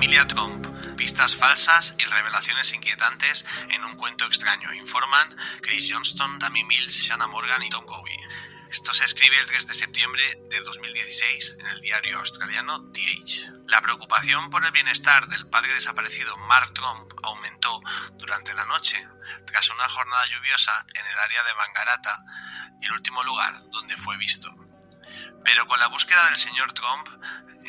Familia Trump. Pistas falsas y revelaciones inquietantes en un cuento extraño. Informan Chris Johnston, Tammy Mills, Shanna Morgan y Tom Gowie. Esto se escribe el 3 de septiembre de 2016 en el diario australiano The Age. La preocupación por el bienestar del padre desaparecido Mark Trump aumentó durante la noche, tras una jornada lluviosa en el área de Bangarata, el último lugar donde fue visto. Pero con la búsqueda del señor Trump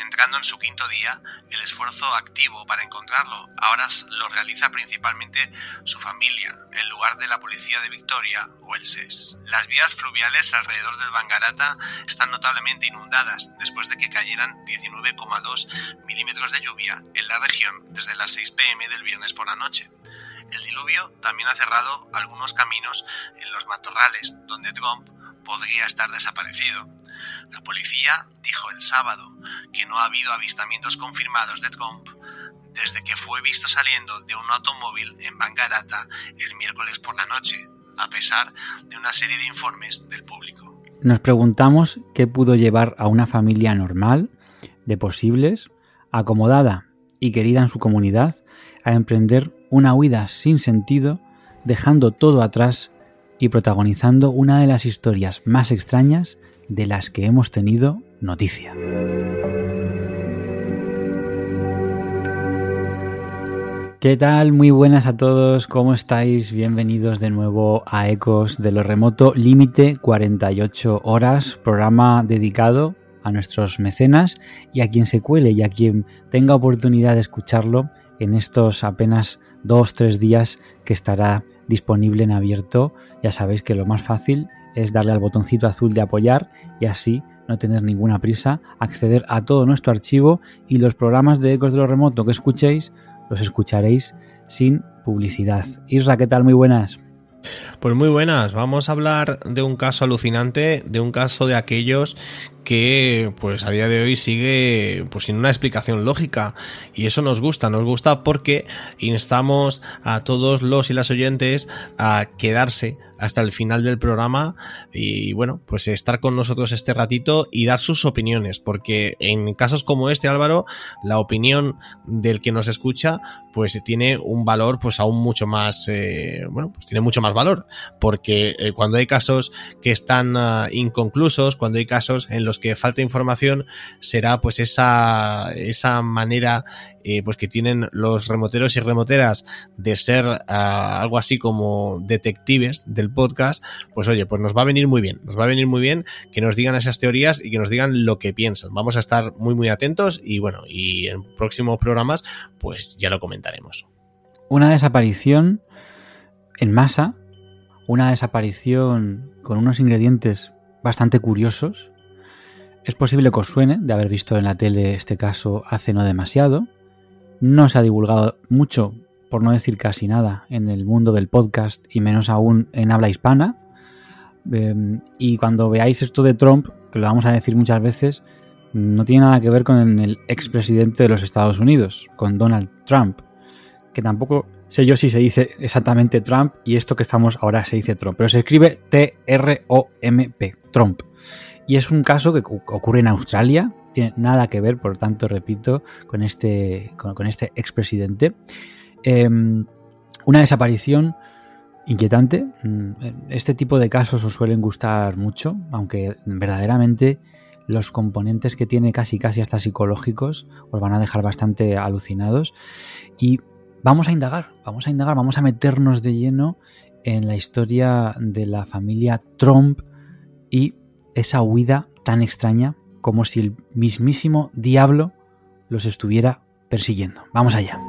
entrando en su quinto día, el esfuerzo activo para encontrarlo ahora lo realiza principalmente su familia, en lugar de la policía de Victoria o el SES. Las vías fluviales alrededor del Bangarata están notablemente inundadas después de que cayeran 19,2 milímetros de lluvia en la región desde las 6 pm del viernes por la noche. El diluvio también ha cerrado algunos caminos en los matorrales, donde Trump podría estar desaparecido. La policía dijo el sábado que no ha habido avistamientos confirmados de Trump desde que fue visto saliendo de un automóvil en Bangarata el miércoles por la noche, a pesar de una serie de informes del público. Nos preguntamos qué pudo llevar a una familia normal, de posibles, acomodada y querida en su comunidad, a emprender una huida sin sentido, dejando todo atrás y protagonizando una de las historias más extrañas de las que hemos tenido noticia. ¿Qué tal? Muy buenas a todos, ¿cómo estáis? Bienvenidos de nuevo a Ecos de lo Remoto, límite 48 horas, programa dedicado a nuestros mecenas y a quien se cuele y a quien tenga oportunidad de escucharlo en estos apenas dos, tres días que estará disponible en abierto. Ya sabéis que lo más fácil es darle al botoncito azul de apoyar y así no tener ninguna prisa, acceder a todo nuestro archivo y los programas de Ecos de lo Remoto que escuchéis los escucharéis sin publicidad. Isra, ¿qué tal? Muy buenas. Pues muy buenas, vamos a hablar de un caso alucinante, de un caso de aquellos que pues a día de hoy sigue pues sin una explicación lógica. Y eso nos gusta, nos gusta porque instamos a todos los y las oyentes a quedarse hasta el final del programa y bueno, pues estar con nosotros este ratito y dar sus opiniones, porque en casos como este Álvaro, la opinión del que nos escucha pues tiene un valor pues aún mucho más, eh, bueno, pues tiene mucho más valor, porque eh, cuando hay casos que están uh, inconclusos, cuando hay casos en los que falta información, será pues esa, esa manera eh, pues que tienen los remoteros y remoteras de ser uh, algo así como detectives del podcast, pues oye, pues nos va a venir muy bien, nos va a venir muy bien que nos digan esas teorías y que nos digan lo que piensan. Vamos a estar muy muy atentos y bueno, y en próximos programas pues ya lo comentaremos. Una desaparición en masa, una desaparición con unos ingredientes bastante curiosos. Es posible que os suene de haber visto en la tele este caso hace no demasiado. No se ha divulgado mucho por no decir casi nada, en el mundo del podcast y menos aún en habla hispana. Eh, y cuando veáis esto de Trump, que lo vamos a decir muchas veces, no tiene nada que ver con el expresidente de los Estados Unidos, con Donald Trump, que tampoco sé yo si se dice exactamente Trump y esto que estamos ahora se dice Trump, pero se escribe T-R-O-M-P, Trump. Y es un caso que ocurre en Australia, tiene nada que ver, por tanto, repito, con este, con, este expresidente. Eh, una desaparición inquietante. Este tipo de casos os suelen gustar mucho, aunque verdaderamente los componentes que tiene casi casi hasta psicológicos os van a dejar bastante alucinados y vamos a indagar, vamos a indagar, vamos a meternos de lleno en la historia de la familia Trump y esa huida tan extraña como si el mismísimo diablo los estuviera persiguiendo. Vamos allá.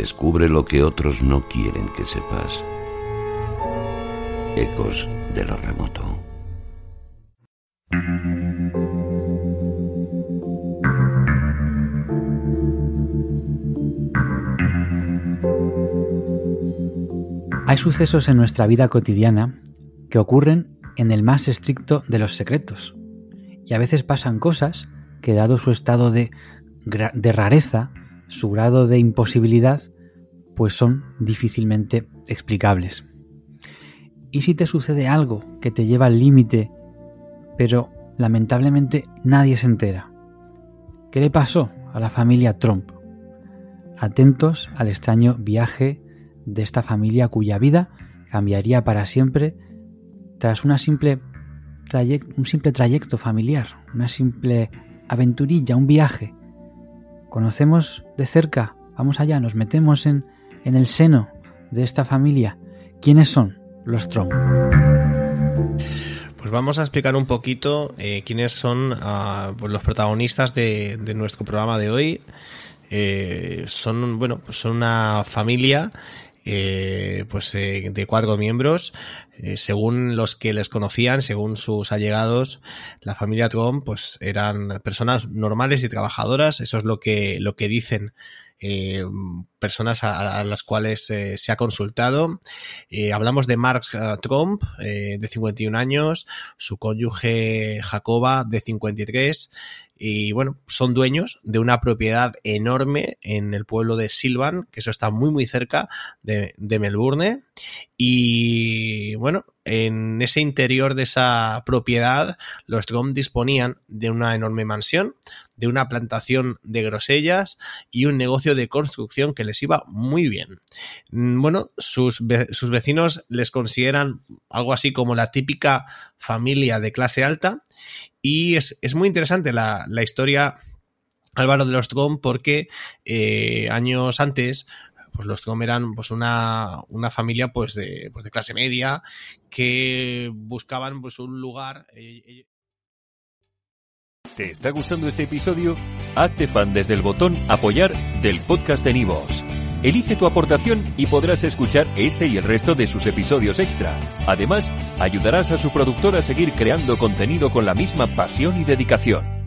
Descubre lo que otros no quieren que sepas. Ecos de lo remoto. Hay sucesos en nuestra vida cotidiana que ocurren en el más estricto de los secretos. Y a veces pasan cosas que dado su estado de, de rareza, su grado de imposibilidad, pues son difícilmente explicables. ¿Y si te sucede algo que te lleva al límite, pero lamentablemente nadie se entera? ¿Qué le pasó a la familia Trump? Atentos al extraño viaje de esta familia cuya vida cambiaría para siempre tras una un simple trayecto familiar, una simple aventurilla, un viaje conocemos de cerca, vamos allá, nos metemos en, en el seno de esta familia. ¿Quiénes son los Trump? Pues vamos a explicar un poquito eh, quiénes son uh, pues los protagonistas de, de, nuestro programa de hoy. Eh, son, bueno, pues son una familia eh, pues de cuatro miembros eh, según los que les conocían según sus allegados la familia Trump pues eran personas normales y trabajadoras eso es lo que lo que dicen eh, personas a, las cuales eh, se ha consultado. Eh, hablamos de Mark Trump, de 51 años, su cónyuge Jacoba, de 53, y bueno, son dueños de una propiedad enorme en el pueblo de Silvan, que eso está muy muy cerca de, de Melbourne. Y bueno, en ese interior de esa propiedad, los Trump disponían de una enorme mansión, de una plantación de grosellas y un negocio de construcción que les iba muy bien. Bueno, sus, sus vecinos les consideran algo así como la típica familia de clase alta y es, es muy interesante la, la, historia, Álvaro de los Trump, porque eh, años antes pues los Trump eran pues una, una familia pues de, pues de, clase media que buscaban pues un lugar. Eh, ¿Te está gustando este episodio? Hazte fan desde el botón apoyar del podcast de Nivos. Elige tu aportación y podrás escuchar este y el resto de sus episodios extra. Además, ayudarás a su productor a seguir creando contenido con la misma pasión y dedicación.